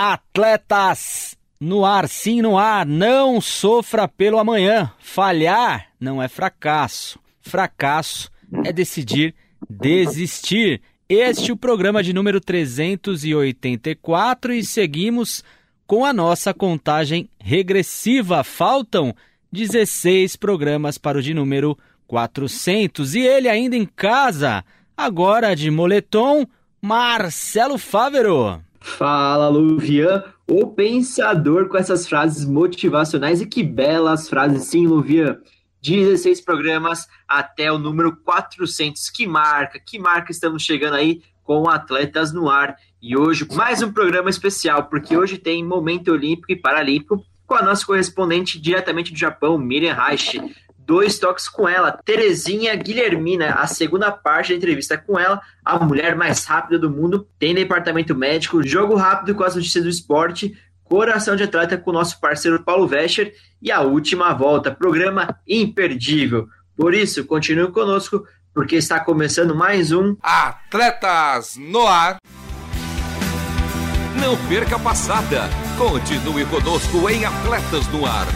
Atletas no ar, sim, no ar. Não sofra pelo amanhã. Falhar não é fracasso. Fracasso é decidir desistir. Este é o programa de número 384 e seguimos com a nossa contagem regressiva. Faltam 16 programas para o de número 400 e ele ainda em casa, agora de moletom, Marcelo Fávero. Fala, Luvian, o pensador com essas frases motivacionais e que belas frases, sim, Luvian. 16 programas até o número 400. Que marca, que marca estamos chegando aí com Atletas no Ar. E hoje, mais um programa especial, porque hoje tem Momento Olímpico e Paralímpico com a nossa correspondente diretamente do Japão, Miriam Reich dois toques com ela. Terezinha Guilhermina, a segunda parte da entrevista com ela, a mulher mais rápida do mundo, tem departamento médico, jogo rápido com as notícias do esporte, coração de atleta com o nosso parceiro Paulo Vescher e a última volta, programa imperdível. Por isso, continue conosco, porque está começando mais um Atletas no Ar. Não perca a passada. Continue conosco em Atletas no Ar.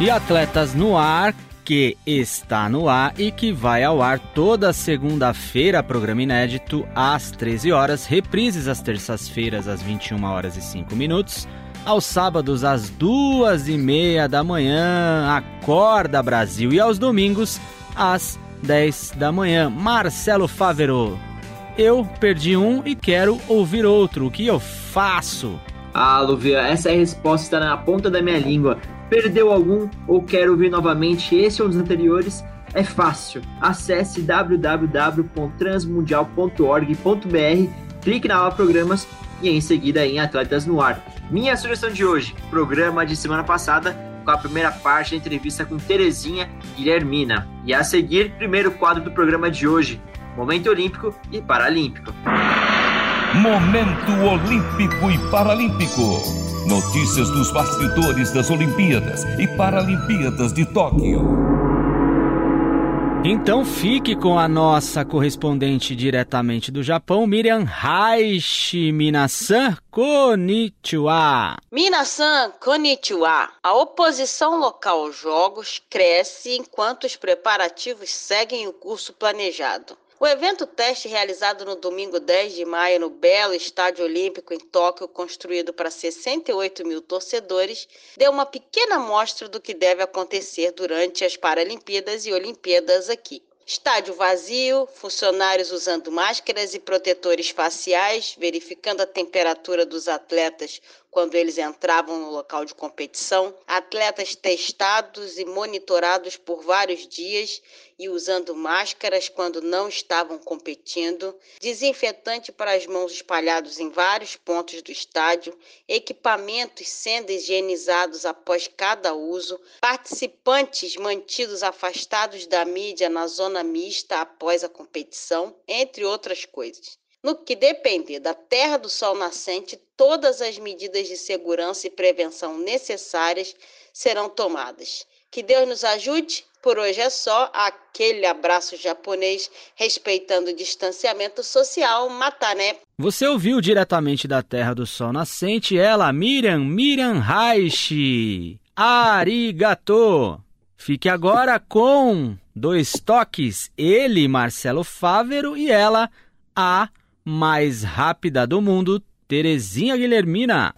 E Atletas no Ar, que está no ar e que vai ao ar toda segunda-feira, programa inédito às 13 horas, reprises às terças-feiras às 21 horas e 5 minutos, aos sábados às duas e meia da manhã, Acorda Brasil, e aos domingos às 10 da manhã. Marcelo Favero, eu perdi um e quero ouvir outro, o que eu faço? Ah, Luvia, essa é a resposta na ponta da minha língua. Perdeu algum ou quer ouvir novamente esse ou dos anteriores? É fácil. Acesse www.transmundial.org.br, clique na aba Programas e em seguida em Atletas no Ar. Minha sugestão de hoje: programa de semana passada com a primeira parte da entrevista com Terezinha Guilhermina. E a seguir, primeiro quadro do programa de hoje: Momento Olímpico e Paralímpico. Momento Olímpico e Paralímpico. Notícias dos bastidores das Olimpíadas e Paralimpíadas de Tóquio. Então fique com a nossa correspondente diretamente do Japão, Miriam Raishi Minasan Konnichiwa. Minasan Konnichiwa. A oposição local aos Jogos cresce enquanto os preparativos seguem o curso planejado. O evento teste realizado no domingo 10 de maio no belo Estádio Olímpico em Tóquio, construído para 68 mil torcedores, deu uma pequena amostra do que deve acontecer durante as Paralimpíadas e Olimpíadas aqui. Estádio vazio, funcionários usando máscaras e protetores faciais, verificando a temperatura dos atletas quando eles entravam no local de competição, atletas testados e monitorados por vários dias e usando máscaras quando não estavam competindo, desinfetante para as mãos espalhados em vários pontos do estádio, equipamentos sendo higienizados após cada uso, participantes mantidos afastados da mídia na zona mista após a competição, entre outras coisas. No que depender da Terra do Sol nascente, todas as medidas de segurança e prevenção necessárias serão tomadas. Que Deus nos ajude. Por hoje é só aquele abraço japonês respeitando o distanciamento social, Matané. Você ouviu diretamente da Terra do Sol Nascente ela, Miriam, Miriam Raishi. Arigato. Fique agora com dois toques, ele, Marcelo Fávero, e ela, a mais rápida do mundo, Terezinha Guilhermina.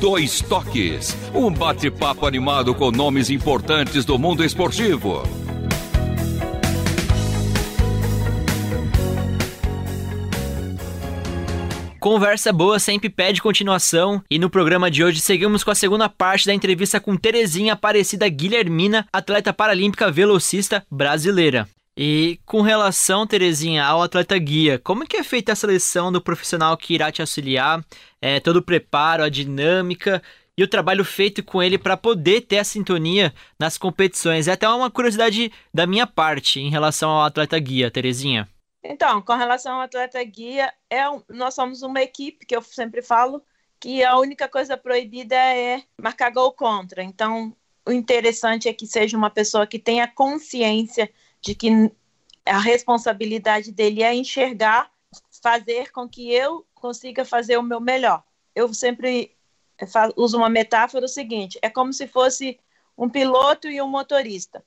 Dois toques, um bate-papo animado com nomes importantes do mundo esportivo. Conversa boa sempre pede continuação e no programa de hoje seguimos com a segunda parte da entrevista com Terezinha Aparecida Guilhermina, atleta paralímpica velocista brasileira. E com relação, Terezinha, ao atleta guia, como é que é feita a seleção do profissional que irá te auxiliar? É, todo o preparo, a dinâmica e o trabalho feito com ele para poder ter a sintonia nas competições. É até uma curiosidade da minha parte em relação ao atleta guia, Terezinha. Então, com relação ao atleta guia, é um, nós somos uma equipe, que eu sempre falo, que a única coisa proibida é marcar gol contra. Então, o interessante é que seja uma pessoa que tenha consciência de que a responsabilidade dele é enxergar, fazer com que eu consiga fazer o meu melhor. Eu sempre uso uma metáfora o seguinte: é como se fosse um piloto e um motorista.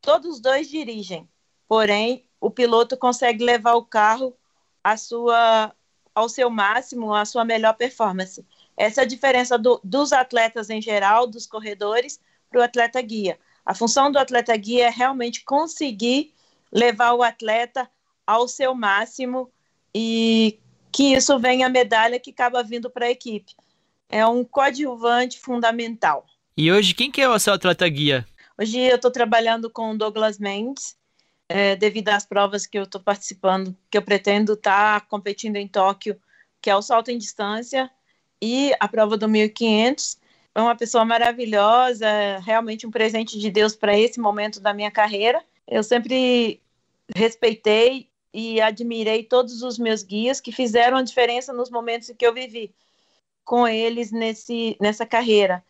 Todos dois dirigem, porém o piloto consegue levar o carro à sua, ao seu máximo, à sua melhor performance. Essa é a diferença do, dos atletas em geral, dos corredores, para o atleta guia. A função do atleta guia é realmente conseguir levar o atleta ao seu máximo e que isso venha a medalha que acaba vindo para a equipe. É um coadjuvante fundamental. E hoje, quem que é o seu atleta guia? Hoje eu estou trabalhando com o Douglas Mendes, é, devido às provas que eu estou participando, que eu pretendo estar tá competindo em Tóquio, que é o salto em distância e a prova do 1500. É uma pessoa maravilhosa, realmente um presente de Deus para esse momento da minha carreira. Eu sempre respeitei e admirei todos os meus guias que fizeram a diferença nos momentos que eu vivi com eles nesse, nessa carreira.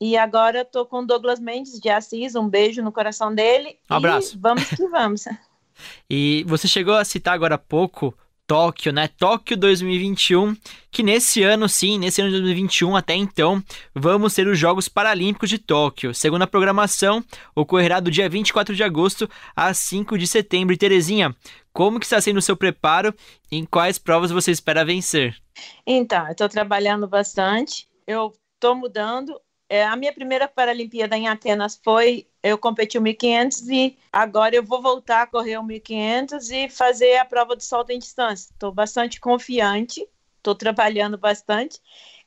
E agora eu tô com Douglas Mendes de Assis, um beijo no coração dele. Um abraço. vamos que vamos. e você chegou a citar agora há pouco Tóquio, né? Tóquio 2021, que nesse ano, sim, nesse ano de 2021 até então, vamos ter os Jogos Paralímpicos de Tóquio. Segundo a programação, ocorrerá do dia 24 de agosto a 5 de setembro. E Terezinha, como que está sendo o seu preparo e em quais provas você espera vencer? Então, eu estou trabalhando bastante, eu estou mudando, é, a minha primeira Paralimpíada em Atenas foi eu competi o 1500 e agora eu vou voltar a correr o 1500 e fazer a prova do salto em distância. Estou bastante confiante, estou trabalhando bastante.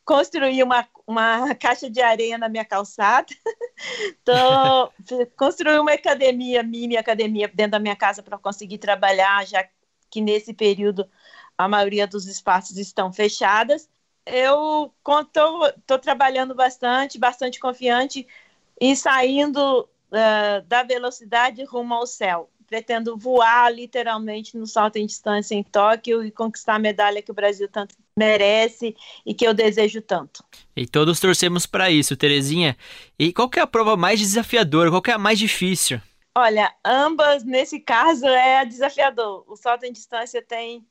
Construí uma, uma caixa de areia na minha calçada. tô, construí uma academia, mini academia dentro da minha casa para conseguir trabalhar, já que nesse período a maioria dos espaços estão fechadas eu estou trabalhando bastante, bastante confiante e saindo uh, da velocidade rumo ao céu. Pretendo voar literalmente no salto em distância em Tóquio e conquistar a medalha que o Brasil tanto merece e que eu desejo tanto. E todos torcemos para isso, Terezinha. E qual é a prova mais desafiadora? Qual é a mais difícil? Olha, ambas nesse caso é desafiador. O salto em distância tem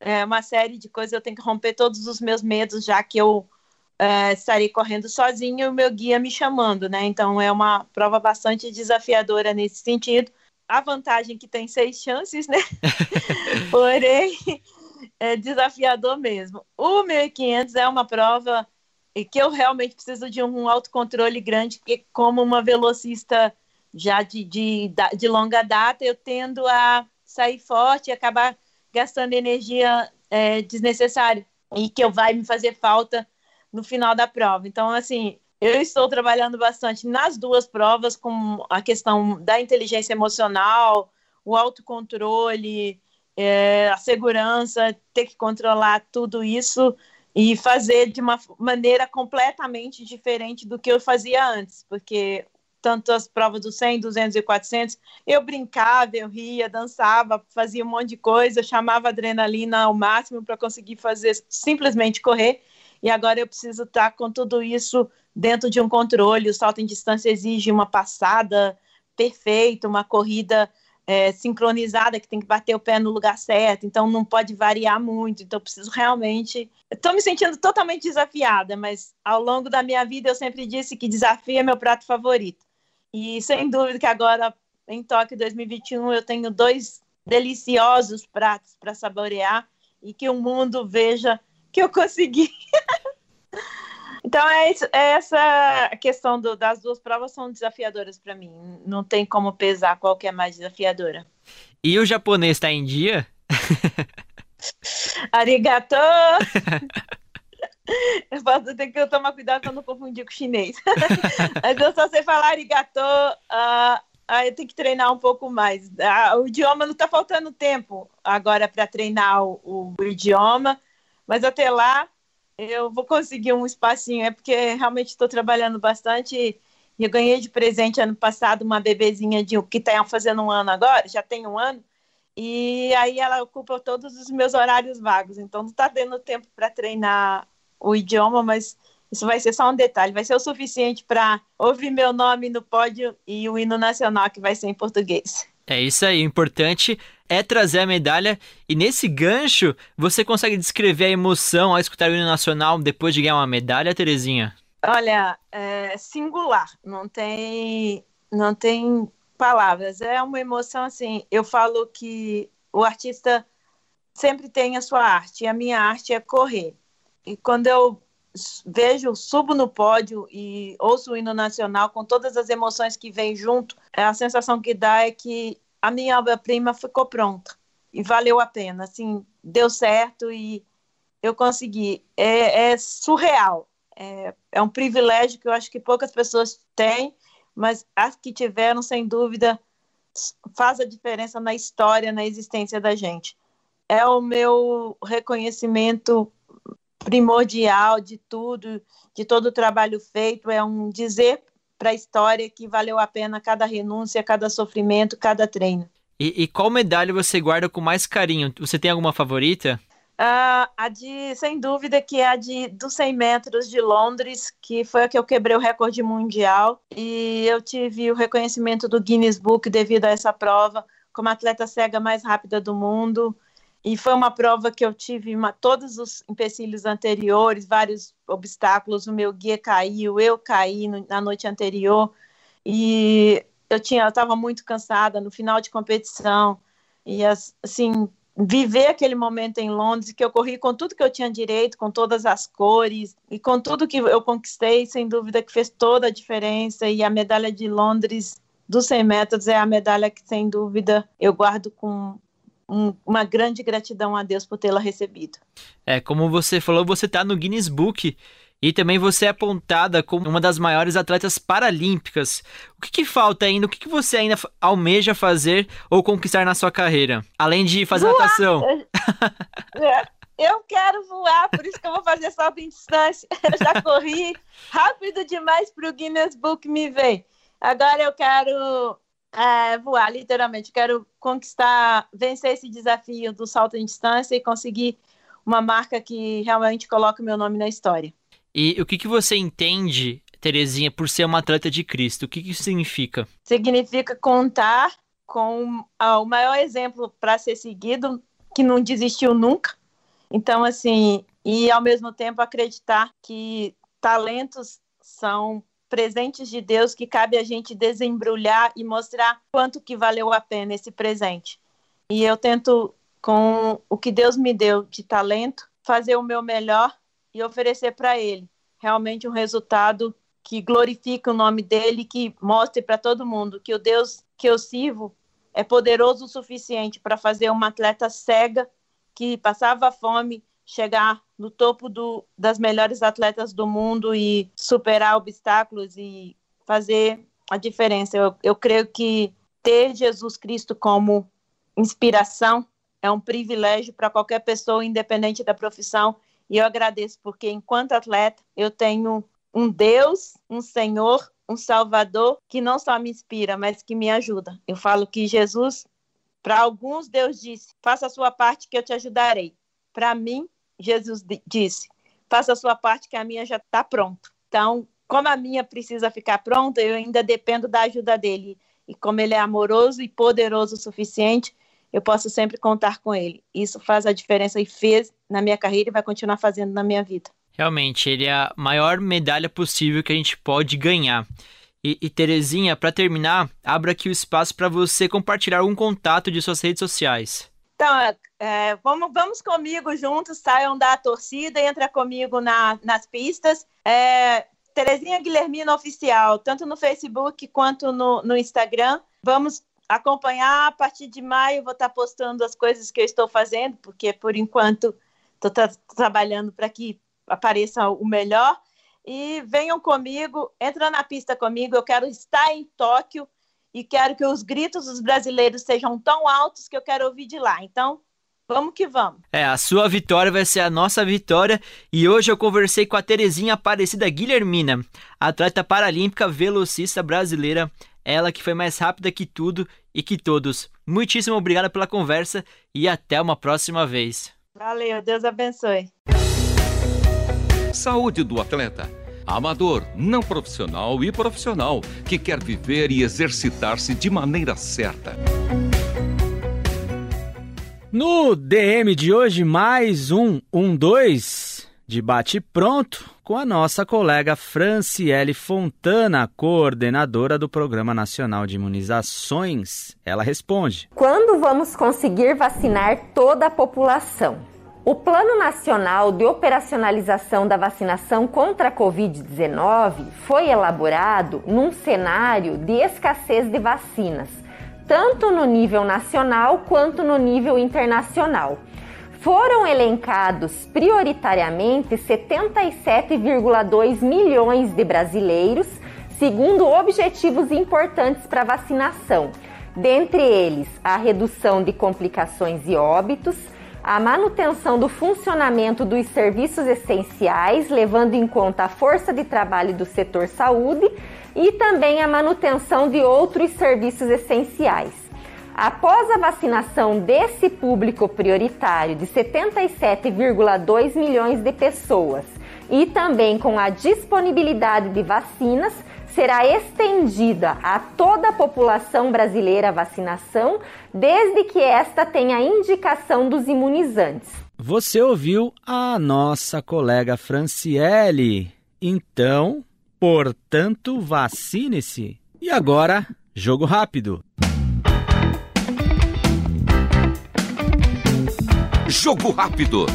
é, uma série de coisas, eu tenho que romper todos os meus medos, já que eu é, estarei correndo sozinho e o meu guia me chamando, né? Então é uma prova bastante desafiadora nesse sentido. A vantagem é que tem seis chances, né? Porém, é desafiador mesmo. O 1500 é uma prova que eu realmente preciso de um autocontrole grande, porque como uma velocista já de, de, de longa data, eu tendo a sair forte e acabar gastando energia é, desnecessária e que vai me fazer falta no final da prova. Então, assim, eu estou trabalhando bastante nas duas provas com a questão da inteligência emocional, o autocontrole, é, a segurança, ter que controlar tudo isso e fazer de uma maneira completamente diferente do que eu fazia antes, porque tanto as provas do 100, 200 e 400, eu brincava, eu ria, dançava, fazia um monte de coisa, chamava adrenalina ao máximo para conseguir fazer simplesmente correr. E agora eu preciso estar com tudo isso dentro de um controle. O salto em distância exige uma passada perfeita, uma corrida é, sincronizada, que tem que bater o pé no lugar certo, então não pode variar muito. Então, preciso realmente. Estou me sentindo totalmente desafiada, mas ao longo da minha vida eu sempre disse que desafio é meu prato favorito. E sem dúvida que agora, em Tóquio 2021, eu tenho dois deliciosos pratos para saborear e que o mundo veja que eu consegui. então, é, isso, é essa questão do, das duas provas são desafiadoras para mim. Não tem como pesar qual que é mais desafiadora. E o japonês está em dia? Arigato! Eu posso ter que tomar cuidado para não confundir com chinês. Mas eu só sei falar arigato. Uh, uh, eu tenho que treinar um pouco mais. Uh, o idioma não está faltando tempo agora para treinar o, o, idioma, mas até lá eu vou conseguir um espacinho. É porque realmente estou trabalhando bastante. E eu ganhei de presente ano passado uma bebezinha de, que está fazendo um ano agora, já tem um ano. E aí ela ocupa todos os meus horários vagos, então não está dando tempo para treinar o idioma, mas isso vai ser só um detalhe, vai ser o suficiente para ouvir meu nome no pódio e o hino nacional que vai ser em português. É isso aí, o importante é trazer a medalha e nesse gancho você consegue descrever a emoção ao escutar o hino nacional depois de ganhar uma medalha, Terezinha? Olha, é singular, não tem, não tem palavras. É uma emoção assim. Eu falo que o artista sempre tem a sua arte. E a minha arte é correr. E quando eu vejo, subo no pódio e ouço o hino nacional com todas as emoções que vêm junto, a sensação que dá é que a minha obra-prima ficou pronta e valeu a pena. Assim, deu certo e eu consegui. É, é surreal. É, é um privilégio que eu acho que poucas pessoas têm, mas as que tiveram, sem dúvida, faz a diferença na história, na existência da gente é o meu reconhecimento primordial de tudo, de todo o trabalho feito, é um dizer para a história que valeu a pena cada renúncia, cada sofrimento, cada treino. E, e, qual medalha você guarda com mais carinho? Você tem alguma favorita? Uh, a de, sem dúvida, que é a de dos 100 metros de Londres, que foi a que eu quebrei o recorde mundial. E eu tive o reconhecimento do Guinness Book devido a essa prova, como atleta cega mais rápida do mundo. E foi uma prova que eu tive uma, todos os empecilhos anteriores, vários obstáculos. O meu guia caiu, eu caí no, na noite anterior e eu tinha, estava muito cansada no final de competição e assim viver aquele momento em Londres que eu corri com tudo que eu tinha direito, com todas as cores e com tudo que eu conquistei, sem dúvida que fez toda a diferença e a medalha de Londres dos 100 metros é a medalha que sem dúvida eu guardo com um, uma grande gratidão a Deus por tê-la recebido. É, como você falou, você está no Guinness Book e também você é apontada como uma das maiores atletas paralímpicas. O que, que falta ainda? O que, que, você ainda almeja fazer ou conquistar na sua carreira? Além de fazer voar. natação. É, eu quero voar, por isso que eu vou fazer salto em distância. Eu já corri rápido demais para o Guinness Book me ver. Agora eu quero é, voar, literalmente. Quero conquistar, vencer esse desafio do salto em distância e conseguir uma marca que realmente coloque o meu nome na história. E o que, que você entende, Terezinha, por ser uma atleta de Cristo? O que, que isso significa? Significa contar com ah, o maior exemplo para ser seguido, que não desistiu nunca. Então, assim, e ao mesmo tempo acreditar que talentos são presentes de Deus que cabe a gente desembrulhar e mostrar quanto que valeu a pena esse presente. E eu tento, com o que Deus me deu de talento, fazer o meu melhor e oferecer para Ele realmente um resultado que glorifique o nome dele, que mostre para todo mundo que o Deus que eu sirvo é poderoso o suficiente para fazer uma atleta cega que passava fome chegar no topo do, das melhores atletas do mundo e superar obstáculos e fazer a diferença. Eu, eu creio que ter Jesus Cristo como inspiração é um privilégio para qualquer pessoa, independente da profissão. E eu agradeço porque, enquanto atleta, eu tenho um Deus, um Senhor, um Salvador que não só me inspira, mas que me ajuda. Eu falo que Jesus, para alguns, Deus disse: faça a sua parte que eu te ajudarei. Para mim, Jesus disse: faça a sua parte, que a minha já está pronta. Então, como a minha precisa ficar pronta, eu ainda dependo da ajuda dele. E como ele é amoroso e poderoso o suficiente, eu posso sempre contar com ele. Isso faz a diferença e fez na minha carreira e vai continuar fazendo na minha vida. Realmente, ele é a maior medalha possível que a gente pode ganhar. E, e Terezinha, para terminar, abra aqui o espaço para você compartilhar um contato de suas redes sociais. Então, é, vamos, vamos comigo juntos, saiam da torcida, entra comigo na, nas pistas. É, Terezinha Guilhermina Oficial, tanto no Facebook quanto no, no Instagram. Vamos acompanhar a partir de maio, vou estar postando as coisas que eu estou fazendo, porque por enquanto estou tra trabalhando para que apareça o melhor. E venham comigo, entra na pista comigo, eu quero estar em Tóquio e quero que os gritos dos brasileiros sejam tão altos que eu quero ouvir de lá. Então, vamos que vamos. É, a sua vitória vai ser a nossa vitória e hoje eu conversei com a Terezinha Aparecida Guilhermina, atleta paralímpica velocista brasileira, ela que foi mais rápida que tudo e que todos. Muitíssimo obrigada pela conversa e até uma próxima vez. Valeu, Deus abençoe. Saúde do atleta. Amador, não profissional e profissional que quer viver e exercitar-se de maneira certa. No DM de hoje, mais um 1-2 de bate pronto com a nossa colega Franciele Fontana, coordenadora do Programa Nacional de Imunizações. Ela responde: Quando vamos conseguir vacinar toda a população? O Plano Nacional de Operacionalização da Vacinação contra a Covid-19 foi elaborado num cenário de escassez de vacinas, tanto no nível nacional quanto no nível internacional. Foram elencados prioritariamente 77,2 milhões de brasileiros, segundo objetivos importantes para vacinação, dentre eles a redução de complicações e óbitos a manutenção do funcionamento dos serviços essenciais, levando em conta a força de trabalho do setor saúde e também a manutenção de outros serviços essenciais. Após a vacinação desse público prioritário de 77,2 milhões de pessoas e também com a disponibilidade de vacinas, será estendida a toda a população brasileira a vacinação, desde que esta tenha indicação dos imunizantes. Você ouviu a nossa colega Franciele. Então, portanto, vacine-se. E agora, jogo rápido. Jogo rápido.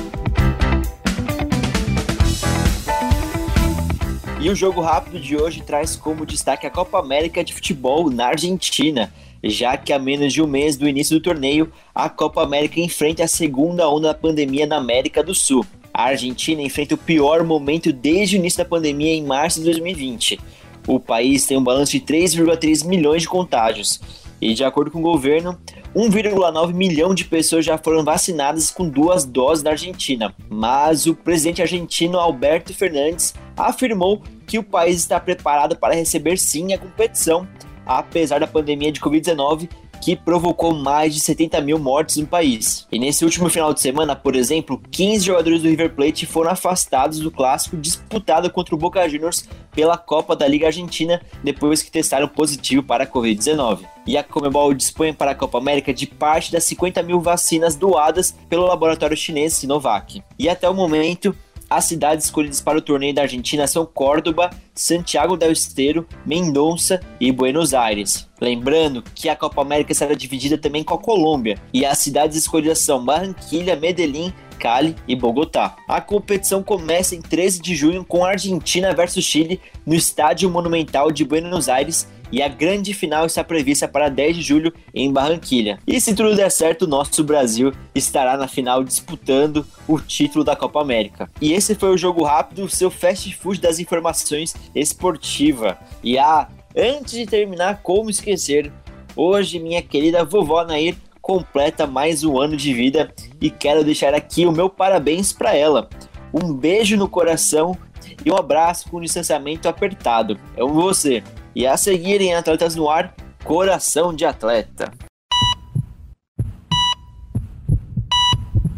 E o jogo rápido de hoje traz como destaque a Copa América de Futebol na Argentina, já que a menos de um mês do início do torneio, a Copa América enfrenta a segunda onda da pandemia na América do Sul. A Argentina enfrenta o pior momento desde o início da pandemia em março de 2020. O país tem um balanço de 3,3 milhões de contágios. E de acordo com o governo, 1,9 milhão de pessoas já foram vacinadas com duas doses na Argentina, mas o presidente argentino Alberto Fernandes afirmou que o país está preparado para receber sim a competição, apesar da pandemia de Covid-19 que provocou mais de 70 mil mortes no país. E nesse último final de semana, por exemplo, 15 jogadores do River Plate foram afastados do clássico disputado contra o Boca Juniors pela Copa da Liga Argentina depois que testaram positivo para a Covid-19. E a Comebol dispõe para a Copa América de parte das 50 mil vacinas doadas pelo laboratório chinês Sinovac. E até o momento, as cidades escolhidas para o torneio da Argentina são Córdoba, Santiago del Estero, Mendonça e Buenos Aires. Lembrando que a Copa América será dividida também com a Colômbia, e as cidades escolhidas são Barranquilha, Medellín, Cali e Bogotá. A competição começa em 13 de junho com Argentina versus Chile no Estádio Monumental de Buenos Aires e a grande final está prevista para 10 de julho em Barranquilha. E se tudo der certo, o nosso Brasil estará na final disputando o título da Copa América. E esse foi o Jogo Rápido, seu fast food das informações esportiva. E ah, antes de terminar, como esquecer, hoje minha querida vovó Nair completa mais um ano de vida e quero deixar aqui o meu parabéns para ela. Um beijo no coração e um abraço com distanciamento apertado. É um você. E a seguir em Atletas no Ar, Coração de Atleta.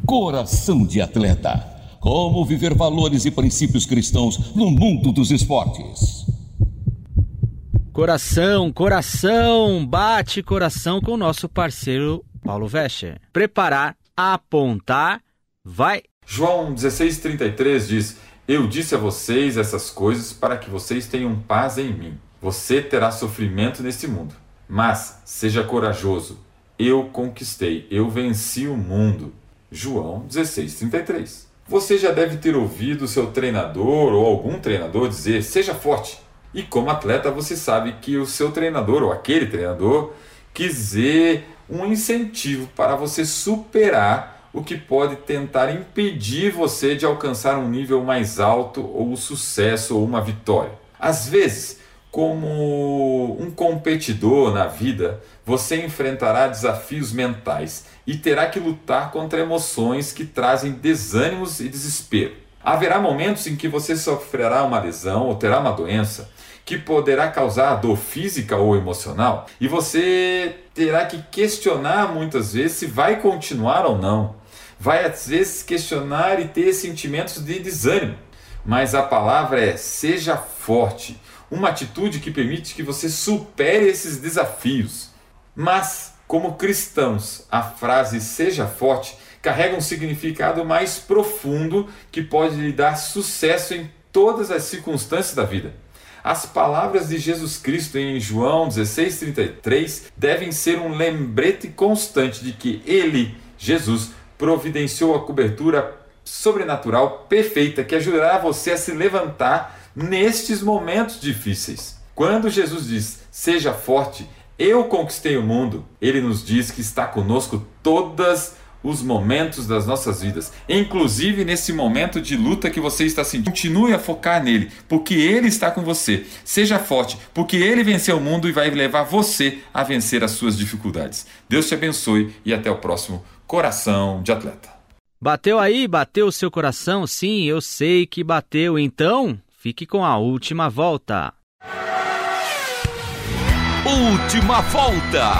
Coração de Atleta. Como viver valores e princípios cristãos no mundo dos esportes. Coração, coração, bate coração com o nosso parceiro Paulo Vescher. Preparar, apontar, vai. João 16,33 diz: Eu disse a vocês essas coisas para que vocês tenham paz em mim. Você terá sofrimento neste mundo, mas seja corajoso. Eu conquistei, eu venci o mundo. João 16:33. Você já deve ter ouvido seu treinador ou algum treinador dizer: "Seja forte". E como atleta, você sabe que o seu treinador ou aquele treinador quis dizer um incentivo para você superar o que pode tentar impedir você de alcançar um nível mais alto ou o sucesso ou uma vitória. Às vezes, como um competidor na vida, você enfrentará desafios mentais e terá que lutar contra emoções que trazem desânimos e desespero. Haverá momentos em que você sofrerá uma lesão ou terá uma doença que poderá causar dor física ou emocional e você terá que questionar muitas vezes se vai continuar ou não. Vai às vezes questionar e ter sentimentos de desânimo mas a palavra é seja forte, uma atitude que permite que você supere esses desafios. Mas, como cristãos, a frase seja forte carrega um significado mais profundo que pode lhe dar sucesso em todas as circunstâncias da vida. As palavras de Jesus Cristo em João 16,33 devem ser um lembrete constante de que Ele, Jesus, providenciou a cobertura sobrenatural perfeita que ajudará você a se levantar nestes momentos difíceis. Quando Jesus diz: Seja forte, eu conquistei o mundo, ele nos diz que está conosco todas os momentos das nossas vidas, inclusive nesse momento de luta que você está sentindo. Continue a focar nele, porque ele está com você. Seja forte, porque ele venceu o mundo e vai levar você a vencer as suas dificuldades. Deus te abençoe e até o próximo Coração de Atleta. Bateu aí? Bateu o seu coração? Sim, eu sei que bateu. Então, fique com a última volta. Última volta.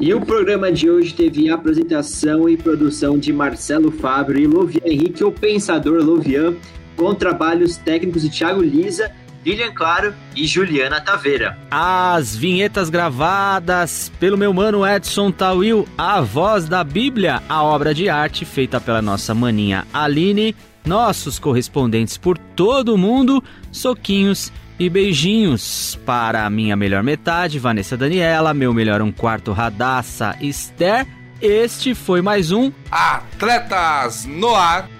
E o programa de hoje teve apresentação e produção de Marcelo Fábio e Lovian Henrique, o Pensador Lovian, com trabalhos técnicos de Thiago Lisa Lilian Claro e Juliana Taveira. As vinhetas gravadas pelo meu mano Edson Tawil, a voz da Bíblia, a obra de arte feita pela nossa maninha Aline, nossos correspondentes por todo o mundo, soquinhos e beijinhos para a minha melhor metade, Vanessa Daniela, meu melhor um quarto Radassa Esther. Este foi mais um Atletas no Ar.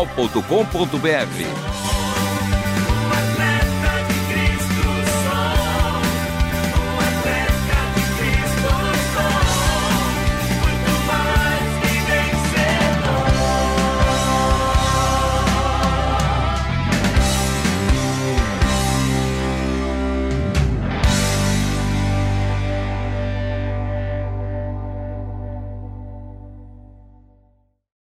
jornal.com.br.